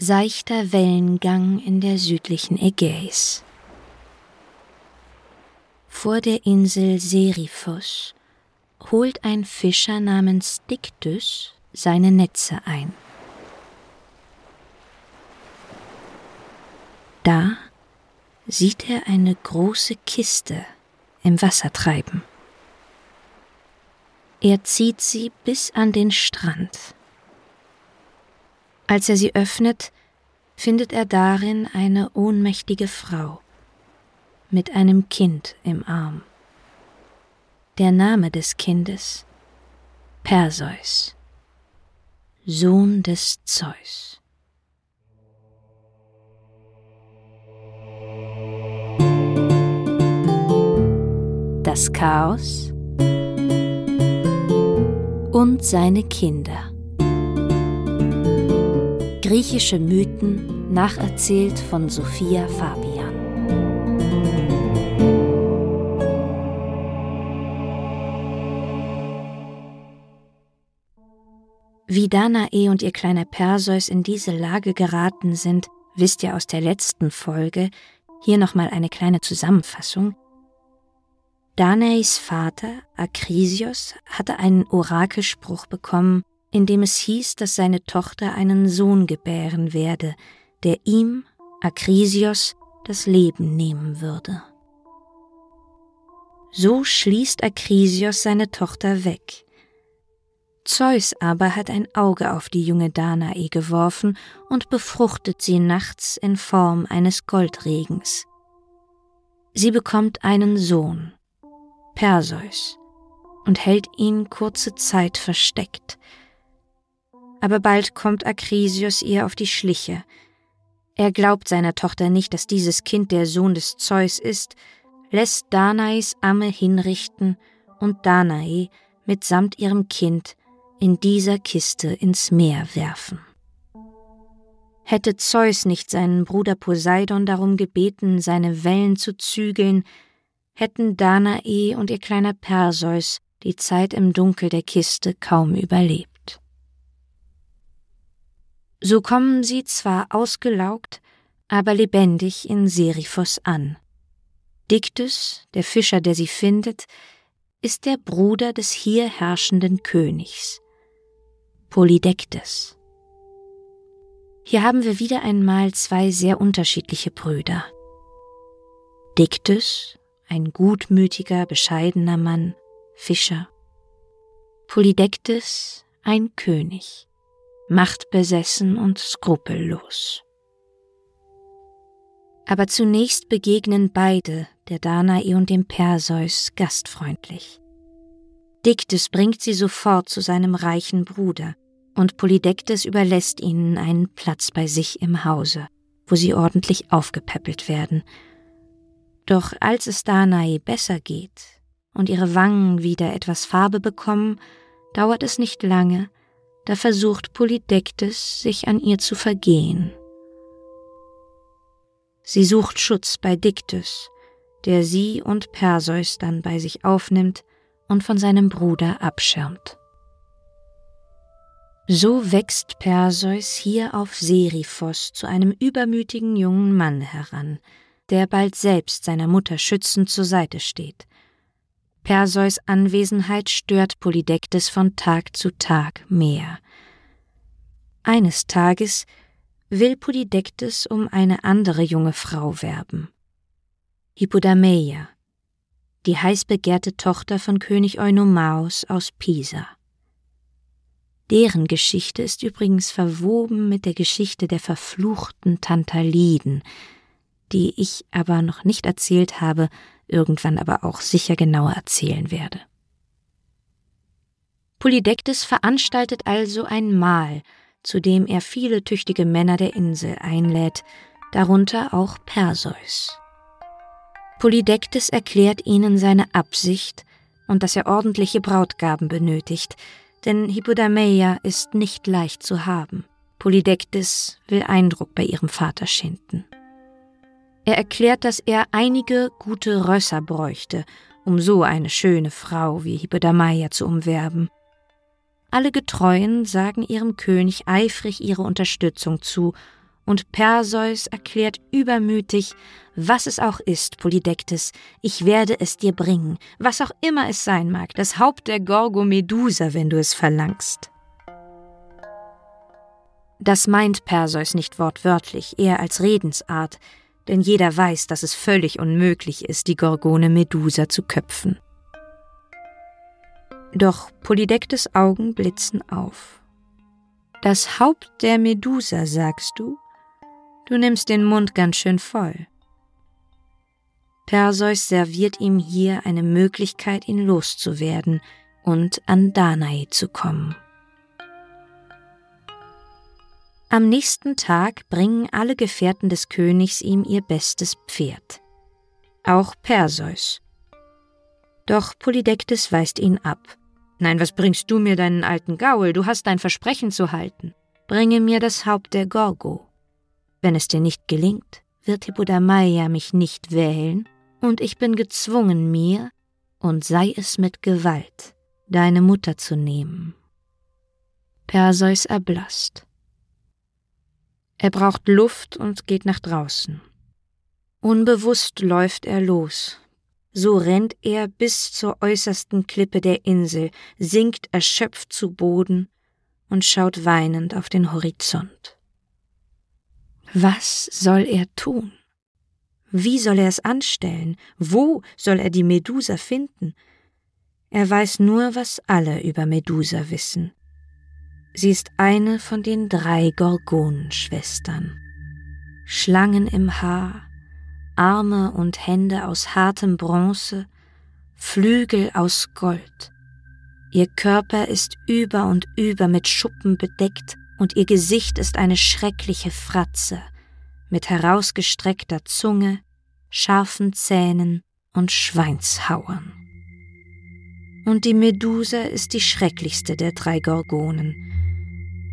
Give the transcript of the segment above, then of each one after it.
Seichter Wellengang in der südlichen Ägäis. Vor der Insel Seriphos holt ein Fischer namens Dictys seine Netze ein. Da sieht er eine große Kiste im Wasser treiben. Er zieht sie bis an den Strand. Als er sie öffnet, findet er darin eine ohnmächtige Frau mit einem Kind im Arm. Der Name des Kindes Perseus, Sohn des Zeus. Das Chaos und seine Kinder. Griechische Mythen nacherzählt von Sophia Fabian. Wie Danae und ihr kleiner Perseus in diese Lage geraten sind, wisst ihr aus der letzten Folge. Hier nochmal eine kleine Zusammenfassung. Danaes Vater, Akrisios, hatte einen Orakelspruch bekommen, in dem es hieß, dass seine Tochter einen Sohn gebären werde, der ihm, Akrisios, das Leben nehmen würde. So schließt Akrisios seine Tochter weg. Zeus aber hat ein Auge auf die junge Danae geworfen und befruchtet sie nachts in Form eines Goldregens. Sie bekommt einen Sohn, Perseus und hält ihn kurze Zeit versteckt. Aber bald kommt Akrisios ihr auf die Schliche. Er glaubt seiner Tochter nicht, dass dieses Kind der Sohn des Zeus ist, lässt Danais Amme hinrichten und Danae mitsamt ihrem Kind in dieser Kiste ins Meer werfen. Hätte Zeus nicht seinen Bruder Poseidon darum gebeten, seine Wellen zu zügeln, hätten Danae und ihr kleiner Perseus die Zeit im Dunkel der Kiste kaum überlebt. So kommen sie zwar ausgelaugt, aber lebendig in Seriphos an. Dictys, der Fischer, der sie findet, ist der Bruder des hier herrschenden Königs, Polydektes. Hier haben wir wieder einmal zwei sehr unterschiedliche Brüder. Dictys ein gutmütiger, bescheidener Mann, Fischer. Polydektes, ein König, machtbesessen und skrupellos. Aber zunächst begegnen beide, der Danae und dem Perseus, gastfreundlich. Diktes bringt sie sofort zu seinem reichen Bruder, und Polydektes überlässt ihnen einen Platz bei sich im Hause, wo sie ordentlich aufgepäppelt werden doch als es Danae besser geht und ihre Wangen wieder etwas Farbe bekommen, dauert es nicht lange, da versucht Polydektes, sich an ihr zu vergehen. Sie sucht Schutz bei Diktus, der sie und Perseus dann bei sich aufnimmt und von seinem Bruder abschirmt. So wächst Perseus hier auf Seriphos zu einem übermütigen jungen Mann heran, der bald selbst seiner Mutter schützend zur Seite steht. Perseus Anwesenheit stört Polydektes von Tag zu Tag mehr. Eines Tages will Polydektes um eine andere junge Frau werben. Hippodameia, die heiß begehrte Tochter von König Eunomaos aus Pisa. Deren Geschichte ist übrigens verwoben mit der Geschichte der verfluchten Tantaliden, die ich aber noch nicht erzählt habe, irgendwann aber auch sicher genauer erzählen werde. Polydektes veranstaltet also ein Mahl, zu dem er viele tüchtige Männer der Insel einlädt, darunter auch Perseus. Polydektes erklärt ihnen seine Absicht und dass er ordentliche Brautgaben benötigt, denn Hippodameia ist nicht leicht zu haben. Polydektes will Eindruck bei ihrem Vater schinden. Er erklärt, dass er einige gute Rösser bräuchte, um so eine schöne Frau wie Hippodamia zu umwerben. Alle Getreuen sagen ihrem König eifrig ihre Unterstützung zu, und Perseus erklärt übermütig, was es auch ist, Polydektes, ich werde es dir bringen, was auch immer es sein mag, das Haupt der Gorgo Medusa, wenn du es verlangst. Das meint Perseus nicht wortwörtlich, eher als Redensart, denn jeder weiß, dass es völlig unmöglich ist, die Gorgone Medusa zu köpfen. Doch Polydektes Augen blitzen auf. Das Haupt der Medusa, sagst du? Du nimmst den Mund ganz schön voll. Perseus serviert ihm hier eine Möglichkeit, ihn loszuwerden und an Danae zu kommen. Am nächsten Tag bringen alle Gefährten des Königs ihm ihr bestes Pferd. Auch Perseus. Doch Polydektes weist ihn ab. Nein, was bringst du mir deinen alten Gaul? Du hast dein Versprechen zu halten. Bringe mir das Haupt der Gorgo. Wenn es dir nicht gelingt, wird Hippodamaya mich nicht wählen, und ich bin gezwungen, mir, und sei es mit Gewalt, deine Mutter zu nehmen. Perseus erblasst. Er braucht Luft und geht nach draußen. Unbewusst läuft er los. So rennt er bis zur äußersten Klippe der Insel, sinkt erschöpft zu Boden und schaut weinend auf den Horizont. Was soll er tun? Wie soll er es anstellen? Wo soll er die Medusa finden? Er weiß nur, was alle über Medusa wissen. Sie ist eine von den drei Gorgonenschwestern. Schlangen im Haar, Arme und Hände aus hartem Bronze, Flügel aus Gold. Ihr Körper ist über und über mit Schuppen bedeckt und ihr Gesicht ist eine schreckliche Fratze mit herausgestreckter Zunge, scharfen Zähnen und Schweinshauern. Und die Medusa ist die schrecklichste der drei Gorgonen.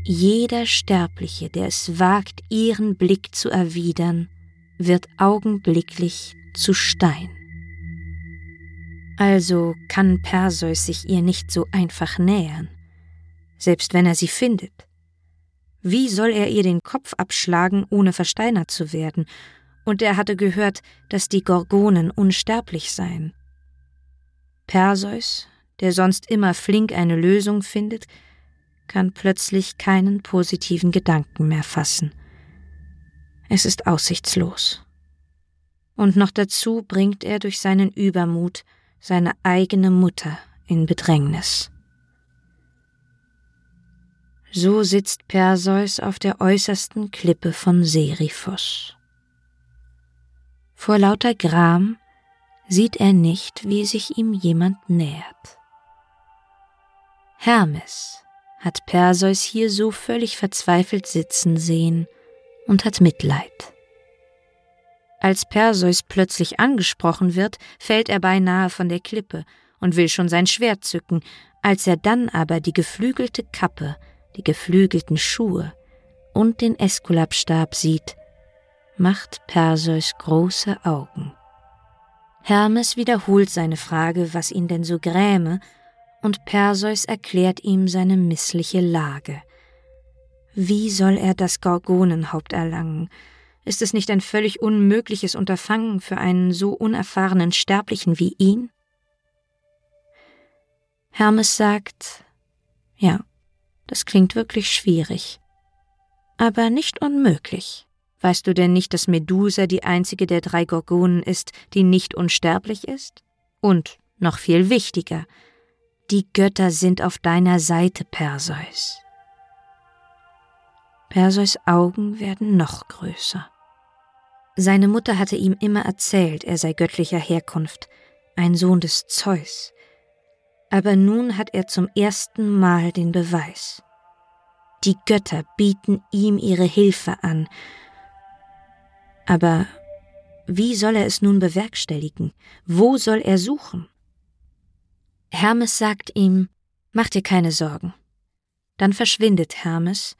Jeder Sterbliche, der es wagt, ihren Blick zu erwidern, wird augenblicklich zu Stein. Also kann Perseus sich ihr nicht so einfach nähern, selbst wenn er sie findet. Wie soll er ihr den Kopf abschlagen, ohne versteinert zu werden? Und er hatte gehört, dass die Gorgonen unsterblich seien. Perseus, der sonst immer flink eine Lösung findet, kann plötzlich keinen positiven Gedanken mehr fassen. Es ist aussichtslos. Und noch dazu bringt er durch seinen Übermut seine eigene Mutter in Bedrängnis. So sitzt Perseus auf der äußersten Klippe von Seriphos. Vor lauter Gram sieht er nicht, wie sich ihm jemand nähert. Hermes hat Perseus hier so völlig verzweifelt sitzen sehen und hat Mitleid. Als Perseus plötzlich angesprochen wird, fällt er beinahe von der Klippe und will schon sein Schwert zücken, als er dann aber die geflügelte Kappe die geflügelten Schuhe und den Eskulapstab sieht, macht Perseus große Augen. Hermes wiederholt seine Frage, was ihn denn so gräme, und Perseus erklärt ihm seine missliche Lage. Wie soll er das Gorgonenhaupt erlangen? Ist es nicht ein völlig unmögliches Unterfangen für einen so unerfahrenen Sterblichen wie ihn? Hermes sagt, ja, das klingt wirklich schwierig. Aber nicht unmöglich. Weißt du denn nicht, dass Medusa die einzige der drei Gorgonen ist, die nicht unsterblich ist? Und, noch viel wichtiger, die Götter sind auf deiner Seite, Perseus. Perseus Augen werden noch größer. Seine Mutter hatte ihm immer erzählt, er sei göttlicher Herkunft, ein Sohn des Zeus aber nun hat er zum ersten Mal den Beweis. Die Götter bieten ihm ihre Hilfe an. Aber wie soll er es nun bewerkstelligen? Wo soll er suchen? Hermes sagt ihm, Mach dir keine Sorgen. Dann verschwindet Hermes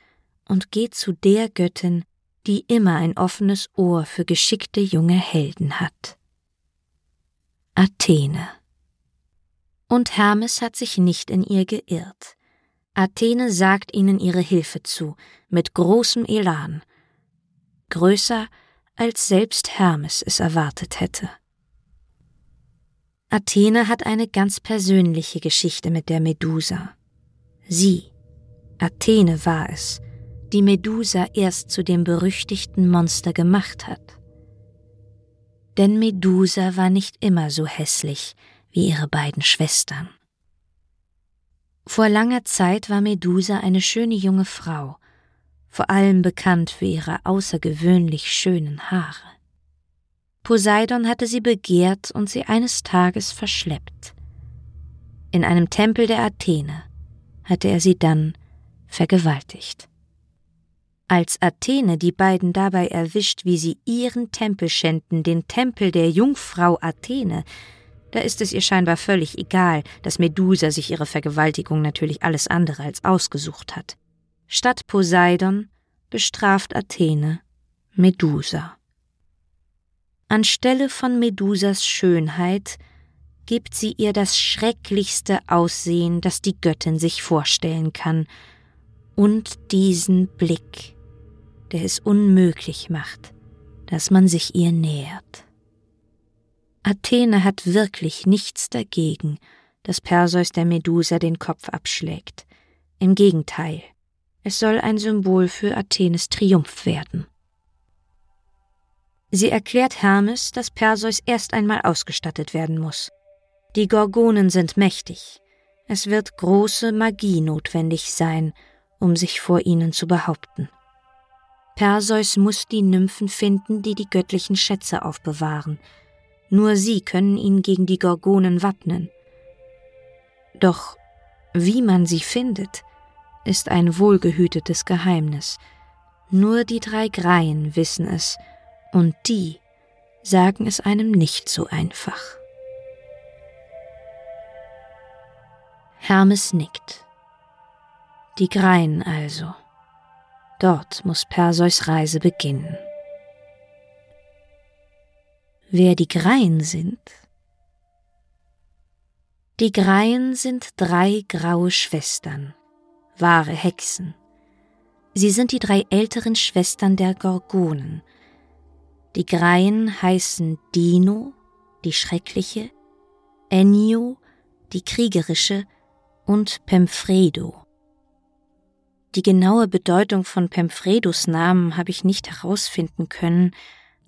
und geht zu der Göttin, die immer ein offenes Ohr für geschickte junge Helden hat. Athene. Und Hermes hat sich nicht in ihr geirrt. Athene sagt ihnen ihre Hilfe zu, mit großem Elan. größer, als selbst Hermes es erwartet hätte. Athene hat eine ganz persönliche Geschichte mit der Medusa. Sie, Athene war es, die Medusa erst zu dem berüchtigten Monster gemacht hat. Denn Medusa war nicht immer so hässlich wie ihre beiden Schwestern. Vor langer Zeit war Medusa eine schöne junge Frau, vor allem bekannt für ihre außergewöhnlich schönen Haare. Poseidon hatte sie begehrt und sie eines Tages verschleppt. In einem Tempel der Athene hatte er sie dann vergewaltigt. Als Athene die beiden dabei erwischt, wie sie ihren Tempel schänden, den Tempel der Jungfrau Athene, da ist es ihr scheinbar völlig egal, dass Medusa sich ihre Vergewaltigung natürlich alles andere als ausgesucht hat. Statt Poseidon bestraft Athene Medusa. Anstelle von Medusas Schönheit gibt sie ihr das schrecklichste Aussehen, das die Göttin sich vorstellen kann, und diesen Blick, der es unmöglich macht, dass man sich ihr nähert. Athene hat wirklich nichts dagegen, dass Perseus der Medusa den Kopf abschlägt. Im Gegenteil, es soll ein Symbol für Athenes Triumph werden. Sie erklärt Hermes, dass Perseus erst einmal ausgestattet werden muss. Die Gorgonen sind mächtig. Es wird große Magie notwendig sein, um sich vor ihnen zu behaupten. Perseus muss die Nymphen finden, die die göttlichen Schätze aufbewahren. Nur sie können ihn gegen die Gorgonen wappnen. Doch wie man sie findet, ist ein wohlgehütetes Geheimnis. Nur die drei Greien wissen es, und die sagen es einem nicht so einfach. Hermes nickt. Die Greien also. Dort muss Perseus Reise beginnen. Wer die Greien sind? Die Greien sind drei graue Schwestern, wahre Hexen. Sie sind die drei älteren Schwestern der Gorgonen, die Greien heißen Dino, die Schreckliche, Ennio, die Kriegerische und Pemfredo. Die genaue Bedeutung von Pemfredos Namen habe ich nicht herausfinden können.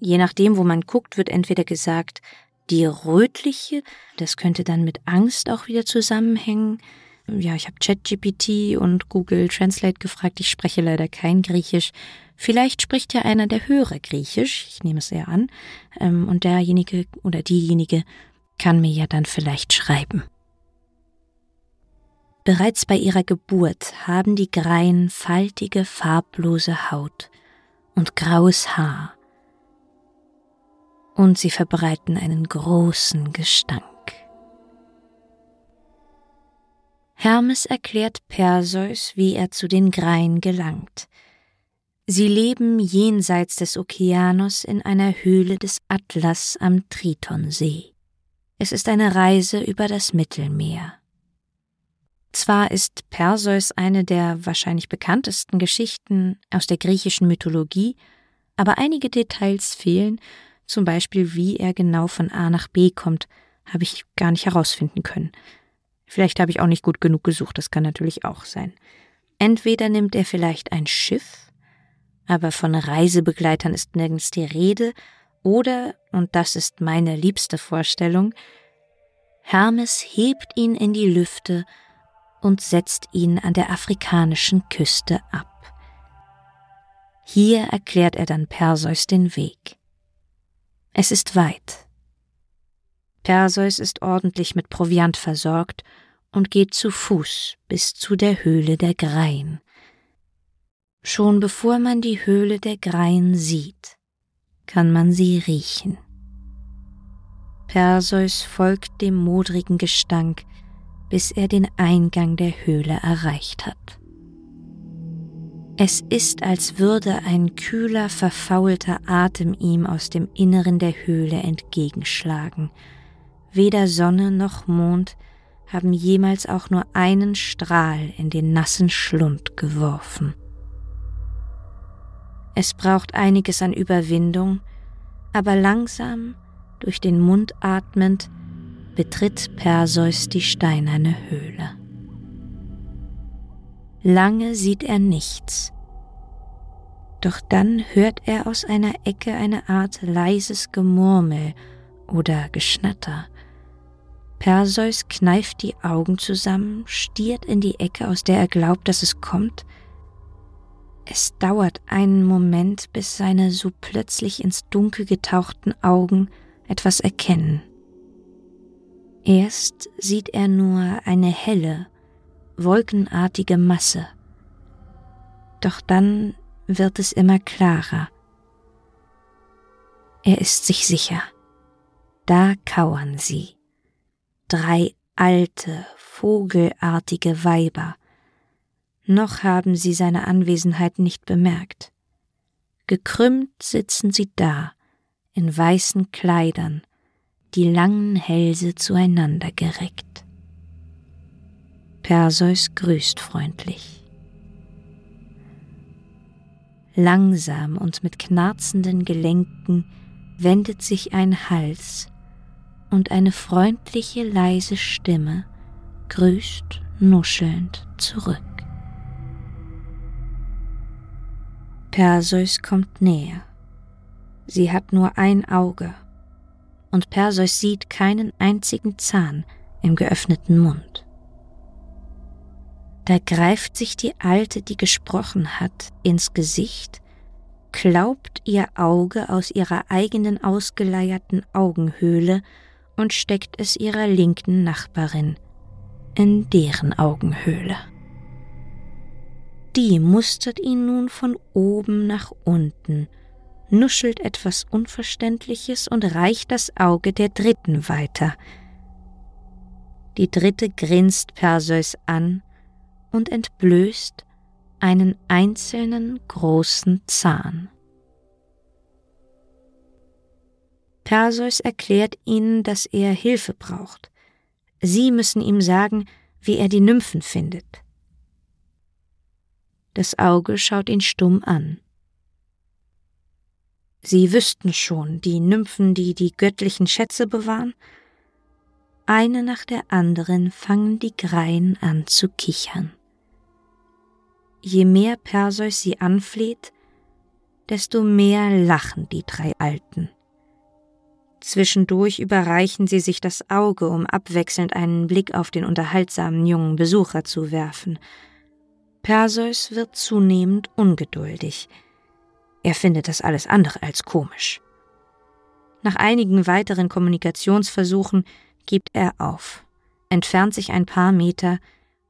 Je nachdem, wo man guckt, wird entweder gesagt, die Rötliche, das könnte dann mit Angst auch wieder zusammenhängen. Ja, ich habe ChatGPT und Google Translate gefragt, ich spreche leider kein Griechisch. Vielleicht spricht ja einer der Hörer Griechisch, ich nehme es eher an, ähm, und derjenige oder diejenige kann mir ja dann vielleicht schreiben. Bereits bei ihrer Geburt haben die Greien faltige, farblose Haut und graues Haar, und sie verbreiten einen großen Gestank. Hermes erklärt Perseus, wie er zu den Greien gelangt – Sie leben jenseits des Okeanos in einer Höhle des Atlas am Tritonsee. Es ist eine Reise über das Mittelmeer. Zwar ist Perseus eine der wahrscheinlich bekanntesten Geschichten aus der griechischen Mythologie, aber einige Details fehlen, zum Beispiel wie er genau von A nach B kommt, habe ich gar nicht herausfinden können. Vielleicht habe ich auch nicht gut genug gesucht, das kann natürlich auch sein. Entweder nimmt er vielleicht ein Schiff aber von Reisebegleitern ist nirgends die Rede, oder, und das ist meine liebste Vorstellung, Hermes hebt ihn in die Lüfte und setzt ihn an der afrikanischen Küste ab. Hier erklärt er dann Perseus den Weg. Es ist weit. Perseus ist ordentlich mit Proviant versorgt und geht zu Fuß bis zu der Höhle der Greien. Schon bevor man die Höhle der Greien sieht, kann man sie riechen. Perseus folgt dem modrigen Gestank, bis er den Eingang der Höhle erreicht hat. Es ist, als würde ein kühler, verfaulter Atem ihm aus dem Inneren der Höhle entgegenschlagen. Weder Sonne noch Mond haben jemals auch nur einen Strahl in den nassen Schlund geworfen. Es braucht einiges an Überwindung, aber langsam, durch den Mund atmend, betritt Perseus die steinerne Höhle. Lange sieht er nichts, doch dann hört er aus einer Ecke eine Art leises Gemurmel oder Geschnatter. Perseus kneift die Augen zusammen, stiert in die Ecke, aus der er glaubt, dass es kommt. Es dauert einen Moment, bis seine so plötzlich ins Dunkel getauchten Augen etwas erkennen. Erst sieht er nur eine helle, wolkenartige Masse. Doch dann wird es immer klarer. Er ist sich sicher. Da kauern sie. Drei alte, vogelartige Weiber. Noch haben sie seine Anwesenheit nicht bemerkt. Gekrümmt sitzen sie da, in weißen Kleidern, die langen Hälse zueinander gereckt. Perseus grüßt freundlich. Langsam und mit knarzenden Gelenken wendet sich ein Hals und eine freundliche leise Stimme grüßt nuschelnd zurück. Perseus kommt näher. Sie hat nur ein Auge, und Perseus sieht keinen einzigen Zahn im geöffneten Mund. Da greift sich die Alte, die gesprochen hat, ins Gesicht, klaubt ihr Auge aus ihrer eigenen ausgeleierten Augenhöhle und steckt es ihrer linken Nachbarin in deren Augenhöhle. Die mustert ihn nun von oben nach unten, nuschelt etwas Unverständliches und reicht das Auge der Dritten weiter. Die Dritte grinst Perseus an und entblößt einen einzelnen großen Zahn. Perseus erklärt ihnen, dass er Hilfe braucht. Sie müssen ihm sagen, wie er die Nymphen findet. Das Auge schaut ihn stumm an. Sie wüssten schon, die Nymphen, die die göttlichen Schätze bewahren, eine nach der anderen fangen die Greien an zu kichern. Je mehr Perseus sie anfleht, desto mehr lachen die drei Alten. Zwischendurch überreichen sie sich das Auge, um abwechselnd einen Blick auf den unterhaltsamen jungen Besucher zu werfen. Perseus wird zunehmend ungeduldig. Er findet das alles andere als komisch. Nach einigen weiteren Kommunikationsversuchen gibt er auf, entfernt sich ein paar Meter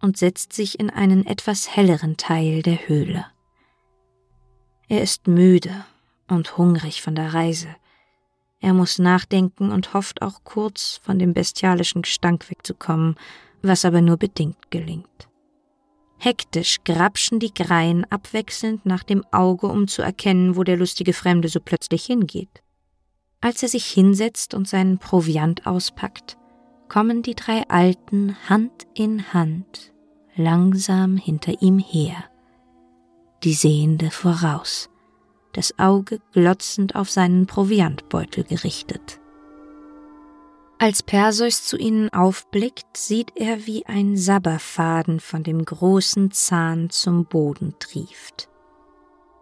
und setzt sich in einen etwas helleren Teil der Höhle. Er ist müde und hungrig von der Reise. Er muss nachdenken und hofft auch kurz von dem bestialischen Gestank wegzukommen, was aber nur bedingt gelingt. Hektisch grapschen die Greien abwechselnd nach dem Auge, um zu erkennen, wo der lustige Fremde so plötzlich hingeht. Als er sich hinsetzt und seinen Proviant auspackt, kommen die drei Alten Hand in Hand langsam hinter ihm her, die Sehende voraus, das Auge glotzend auf seinen Proviantbeutel gerichtet. Als Perseus zu ihnen aufblickt, sieht er, wie ein Sabberfaden von dem großen Zahn zum Boden trieft.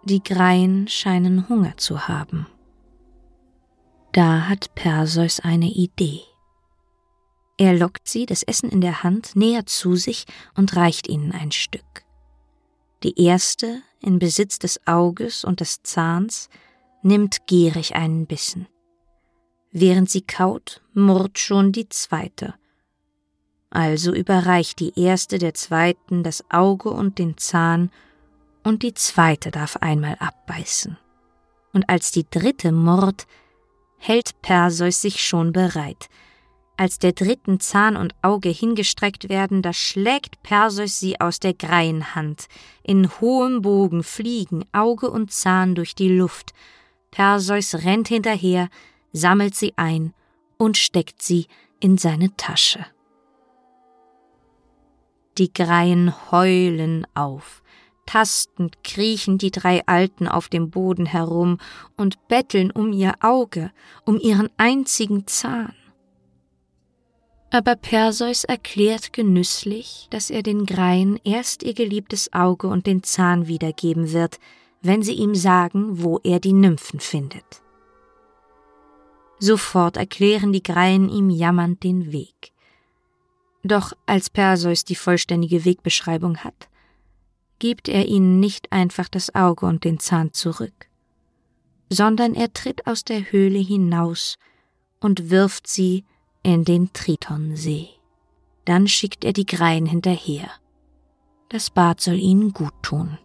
Die Greien scheinen Hunger zu haben. Da hat Perseus eine Idee. Er lockt sie, das Essen in der Hand, näher zu sich und reicht ihnen ein Stück. Die erste, in Besitz des Auges und des Zahns, nimmt gierig einen Bissen. Während sie kaut, murrt schon die zweite. Also überreicht die erste der zweiten das Auge und den Zahn, und die zweite darf einmal abbeißen. Und als die dritte murrt, hält Perseus sich schon bereit, als der dritten Zahn und Auge hingestreckt werden, da schlägt Perseus sie aus der Greienhand. In hohem Bogen fliegen Auge und Zahn durch die Luft. Perseus rennt hinterher, sammelt sie ein und steckt sie in seine Tasche. Die Greien heulen auf. Tastend kriechen die drei Alten auf dem Boden herum und betteln um ihr Auge, um ihren einzigen Zahn. Aber Perseus erklärt genüsslich, dass er den Greien erst ihr geliebtes Auge und den Zahn wiedergeben wird, wenn sie ihm sagen, wo er die Nymphen findet. Sofort erklären die Greien ihm jammernd den Weg. Doch als Perseus die vollständige Wegbeschreibung hat, gibt er ihnen nicht einfach das Auge und den Zahn zurück, sondern er tritt aus der Höhle hinaus und wirft sie in den Tritonsee. Dann schickt er die Greien hinterher. Das Bad soll ihnen gut tun.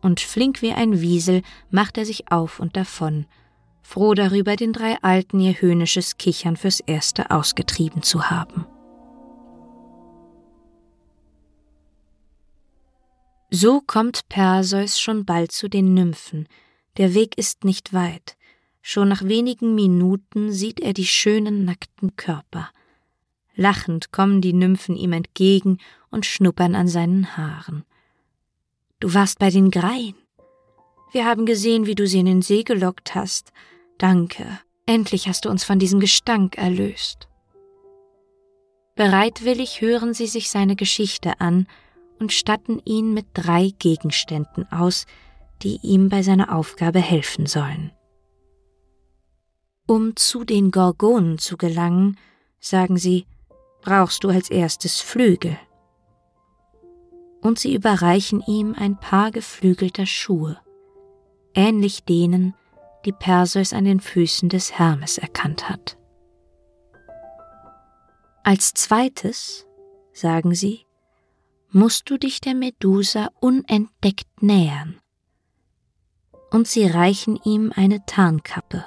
Und flink wie ein Wiesel macht er sich auf und davon, froh darüber, den drei Alten ihr höhnisches Kichern fürs Erste ausgetrieben zu haben. So kommt Perseus schon bald zu den Nymphen, der Weg ist nicht weit, Schon nach wenigen Minuten sieht er die schönen nackten Körper. Lachend kommen die Nymphen ihm entgegen und schnuppern an seinen Haaren. Du warst bei den Greien. Wir haben gesehen, wie du sie in den See gelockt hast. Danke. Endlich hast du uns von diesem Gestank erlöst. Bereitwillig hören sie sich seine Geschichte an und statten ihn mit drei Gegenständen aus, die ihm bei seiner Aufgabe helfen sollen. Um zu den Gorgonen zu gelangen, sagen sie, brauchst du als erstes Flügel. Und sie überreichen ihm ein paar geflügelter Schuhe, ähnlich denen, die Perseus an den Füßen des Hermes erkannt hat. Als zweites, sagen sie, musst du dich der Medusa unentdeckt nähern. Und sie reichen ihm eine Tarnkappe.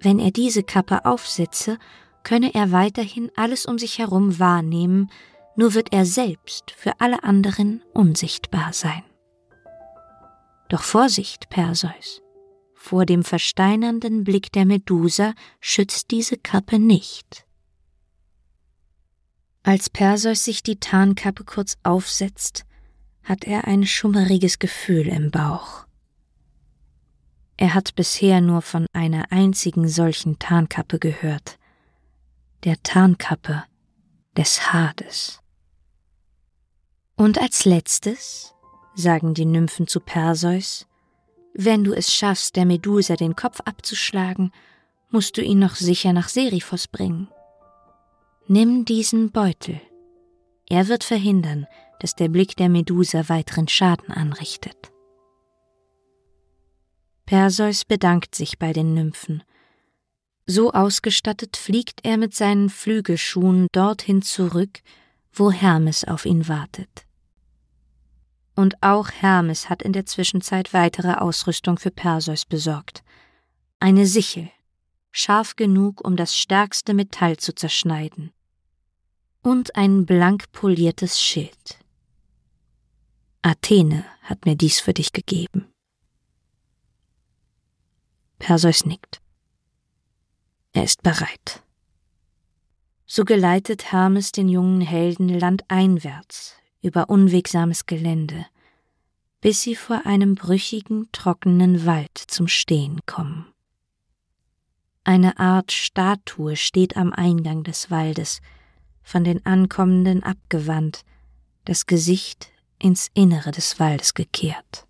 Wenn er diese Kappe aufsetze, könne er weiterhin alles um sich herum wahrnehmen, nur wird er selbst für alle anderen unsichtbar sein. Doch Vorsicht, Perseus! Vor dem versteinernden Blick der Medusa schützt diese Kappe nicht. Als Perseus sich die Tarnkappe kurz aufsetzt, hat er ein schummeriges Gefühl im Bauch. Er hat bisher nur von einer einzigen solchen Tarnkappe gehört, der Tarnkappe des Hades. Und als letztes, sagen die Nymphen zu Perseus, wenn du es schaffst, der Medusa den Kopf abzuschlagen, musst du ihn noch sicher nach Seriphos bringen. Nimm diesen Beutel. Er wird verhindern, dass der Blick der Medusa weiteren Schaden anrichtet. Perseus bedankt sich bei den Nymphen. So ausgestattet fliegt er mit seinen Flügelschuhen dorthin zurück, wo Hermes auf ihn wartet. Und auch Hermes hat in der Zwischenzeit weitere Ausrüstung für Perseus besorgt. Eine Sichel, scharf genug, um das stärkste Metall zu zerschneiden. Und ein blank poliertes Schild. Athene hat mir dies für dich gegeben. Perseus nickt. Er ist bereit. So geleitet Hermes den jungen Helden landeinwärts über unwegsames Gelände, bis sie vor einem brüchigen, trockenen Wald zum Stehen kommen. Eine Art Statue steht am Eingang des Waldes, von den Ankommenden abgewandt, das Gesicht ins Innere des Waldes gekehrt.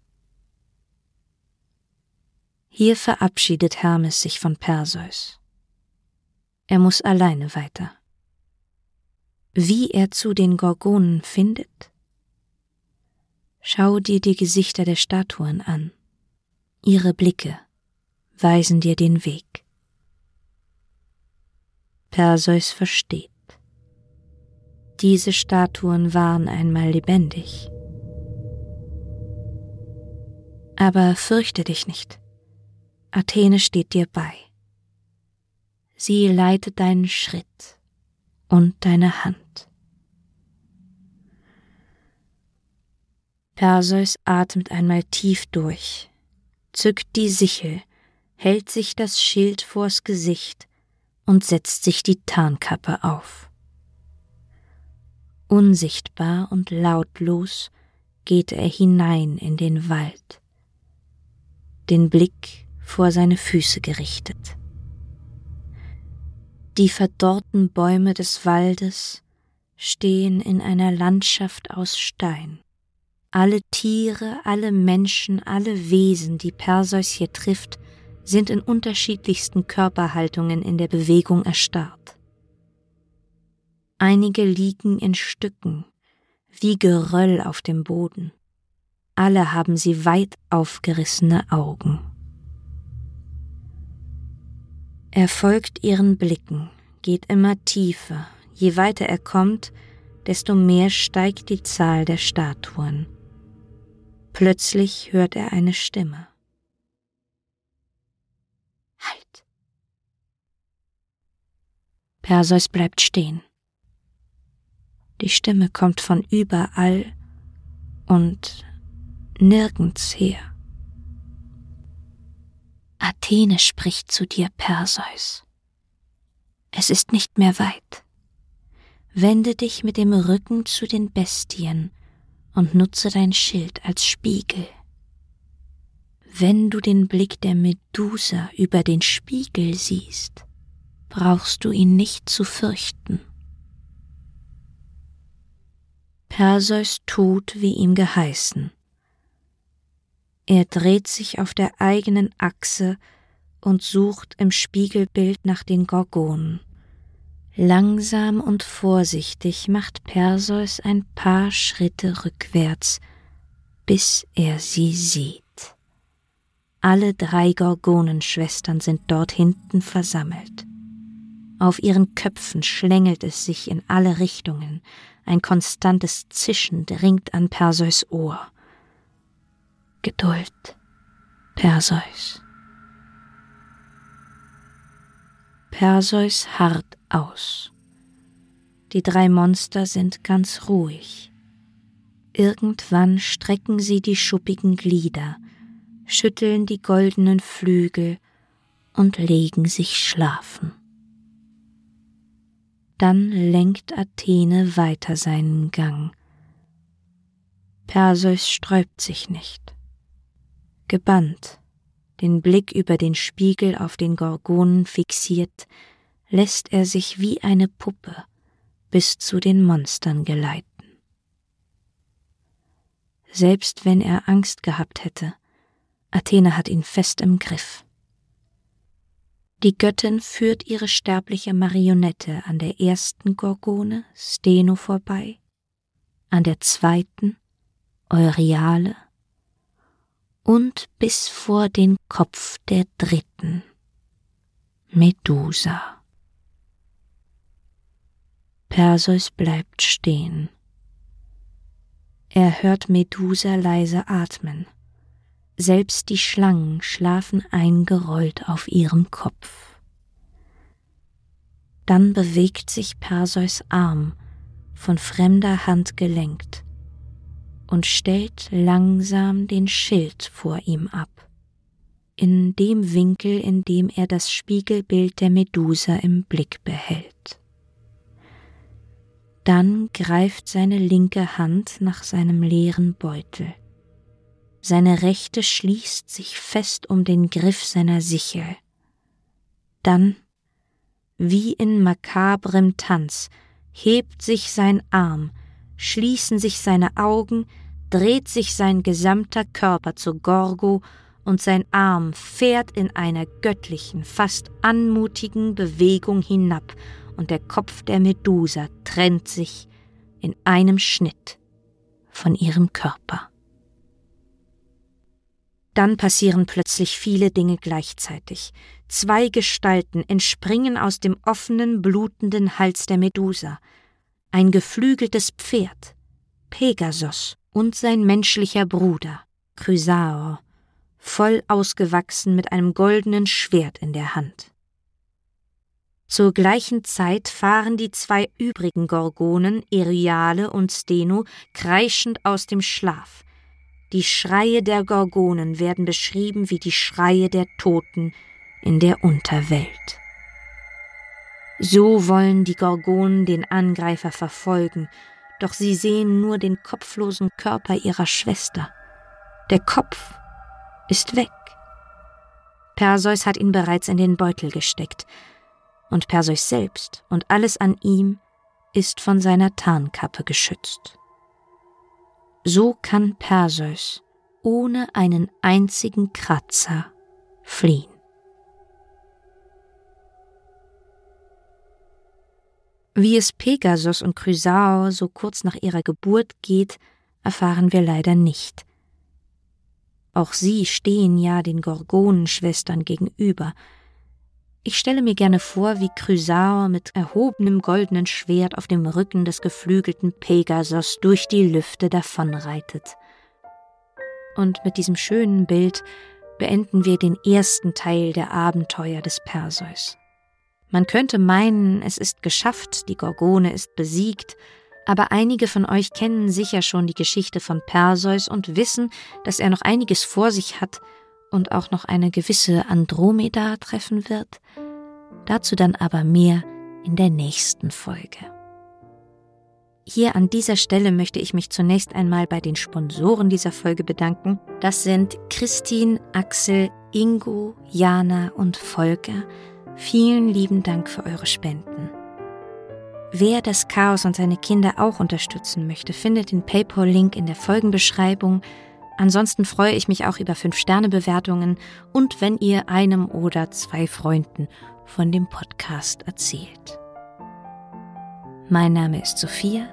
Hier verabschiedet Hermes sich von Perseus. Er muss alleine weiter. Wie er zu den Gorgonen findet? Schau dir die Gesichter der Statuen an. Ihre Blicke weisen dir den Weg. Perseus versteht. Diese Statuen waren einmal lebendig. Aber fürchte dich nicht. Athene steht dir bei. Sie leitet deinen Schritt und deine Hand. Perseus atmet einmal tief durch, zückt die Sichel, hält sich das Schild vors Gesicht und setzt sich die Tarnkappe auf. Unsichtbar und lautlos geht er hinein in den Wald, den Blick vor seine Füße gerichtet. Die verdorrten Bäume des Waldes stehen in einer Landschaft aus Stein. Alle Tiere, alle Menschen, alle Wesen, die Perseus hier trifft, sind in unterschiedlichsten Körperhaltungen in der Bewegung erstarrt. Einige liegen in Stücken, wie Geröll auf dem Boden. Alle haben sie weit aufgerissene Augen. Er folgt ihren Blicken, geht immer tiefer. Je weiter er kommt, desto mehr steigt die Zahl der Statuen. Plötzlich hört er eine Stimme. Halt! Perseus bleibt stehen. Die Stimme kommt von überall und nirgends her. Athene spricht zu dir, Perseus. Es ist nicht mehr weit. Wende dich mit dem Rücken zu den Bestien und nutze dein Schild als Spiegel. Wenn du den Blick der Medusa über den Spiegel siehst, brauchst du ihn nicht zu fürchten. Perseus tut, wie ihm geheißen. Er dreht sich auf der eigenen Achse und sucht im Spiegelbild nach den Gorgonen. Langsam und vorsichtig macht Perseus ein paar Schritte rückwärts, bis er sie sieht. Alle drei Gorgonenschwestern sind dort hinten versammelt. Auf ihren Köpfen schlängelt es sich in alle Richtungen, ein konstantes Zischen dringt an Perseus Ohr. Geduld, Perseus. Perseus harrt aus. Die drei Monster sind ganz ruhig. Irgendwann strecken sie die schuppigen Glieder, schütteln die goldenen Flügel und legen sich schlafen. Dann lenkt Athene weiter seinen Gang. Perseus sträubt sich nicht. Gebannt, den Blick über den Spiegel auf den Gorgonen fixiert, lässt er sich wie eine Puppe bis zu den Monstern geleiten. Selbst wenn er Angst gehabt hätte, Athene hat ihn fest im Griff. Die Göttin führt ihre sterbliche Marionette an der ersten Gorgone, Steno, vorbei, an der zweiten, Euryale, und bis vor den Kopf der dritten, Medusa. Perseus bleibt stehen. Er hört Medusa leise atmen. Selbst die Schlangen schlafen eingerollt auf ihrem Kopf. Dann bewegt sich Perseus Arm, von fremder Hand gelenkt, und stellt langsam den Schild vor ihm ab, in dem Winkel, in dem er das Spiegelbild der Medusa im Blick behält. Dann greift seine linke Hand nach seinem leeren Beutel seine rechte schließt sich fest um den Griff seiner Sichel. Dann, wie in makabrem Tanz, hebt sich sein Arm, schließen sich seine Augen, dreht sich sein gesamter Körper zu Gorgo und sein Arm fährt in einer göttlichen, fast anmutigen Bewegung hinab und der Kopf der Medusa trennt sich in einem Schnitt von ihrem Körper. Dann passieren plötzlich viele Dinge gleichzeitig. Zwei Gestalten entspringen aus dem offenen, blutenden Hals der Medusa. Ein geflügeltes Pferd, Pegasos und sein menschlicher Bruder, Chrysaor, voll ausgewachsen mit einem goldenen Schwert in der Hand. Zur gleichen Zeit fahren die zwei übrigen Gorgonen, Eriale und Steno, kreischend aus dem Schlaf. Die Schreie der Gorgonen werden beschrieben wie die Schreie der Toten in der Unterwelt. So wollen die Gorgonen den Angreifer verfolgen, doch sie sehen nur den kopflosen Körper ihrer Schwester. Der Kopf ist weg. Perseus hat ihn bereits in den Beutel gesteckt, und Perseus selbst und alles an ihm ist von seiner Tarnkappe geschützt. So kann Perseus ohne einen einzigen Kratzer fliehen. Wie es Pegasus und Chrysao so kurz nach ihrer Geburt geht, erfahren wir leider nicht. Auch sie stehen ja den Gorgonenschwestern gegenüber. Ich stelle mir gerne vor, wie Chrysao mit erhobenem goldenen Schwert auf dem Rücken des geflügelten Pegasus durch die Lüfte davonreitet. Und mit diesem schönen Bild beenden wir den ersten Teil der Abenteuer des Perseus. Man könnte meinen, es ist geschafft, die Gorgone ist besiegt, aber einige von euch kennen sicher schon die Geschichte von Perseus und wissen, dass er noch einiges vor sich hat und auch noch eine gewisse Andromeda treffen wird. Dazu dann aber mehr in der nächsten Folge. Hier an dieser Stelle möchte ich mich zunächst einmal bei den Sponsoren dieser Folge bedanken. Das sind Christine, Axel, Ingo, Jana und Volker. Vielen lieben Dank für eure Spenden. Wer das Chaos und seine Kinder auch unterstützen möchte, findet den PayPal-Link in der Folgenbeschreibung. Ansonsten freue ich mich auch über 5-Sterne-Bewertungen und wenn ihr einem oder zwei Freunden von dem Podcast erzählt. Mein Name ist Sophia.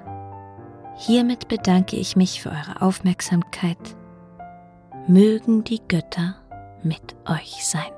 Hiermit bedanke ich mich für eure Aufmerksamkeit. Mögen die Götter mit euch sein.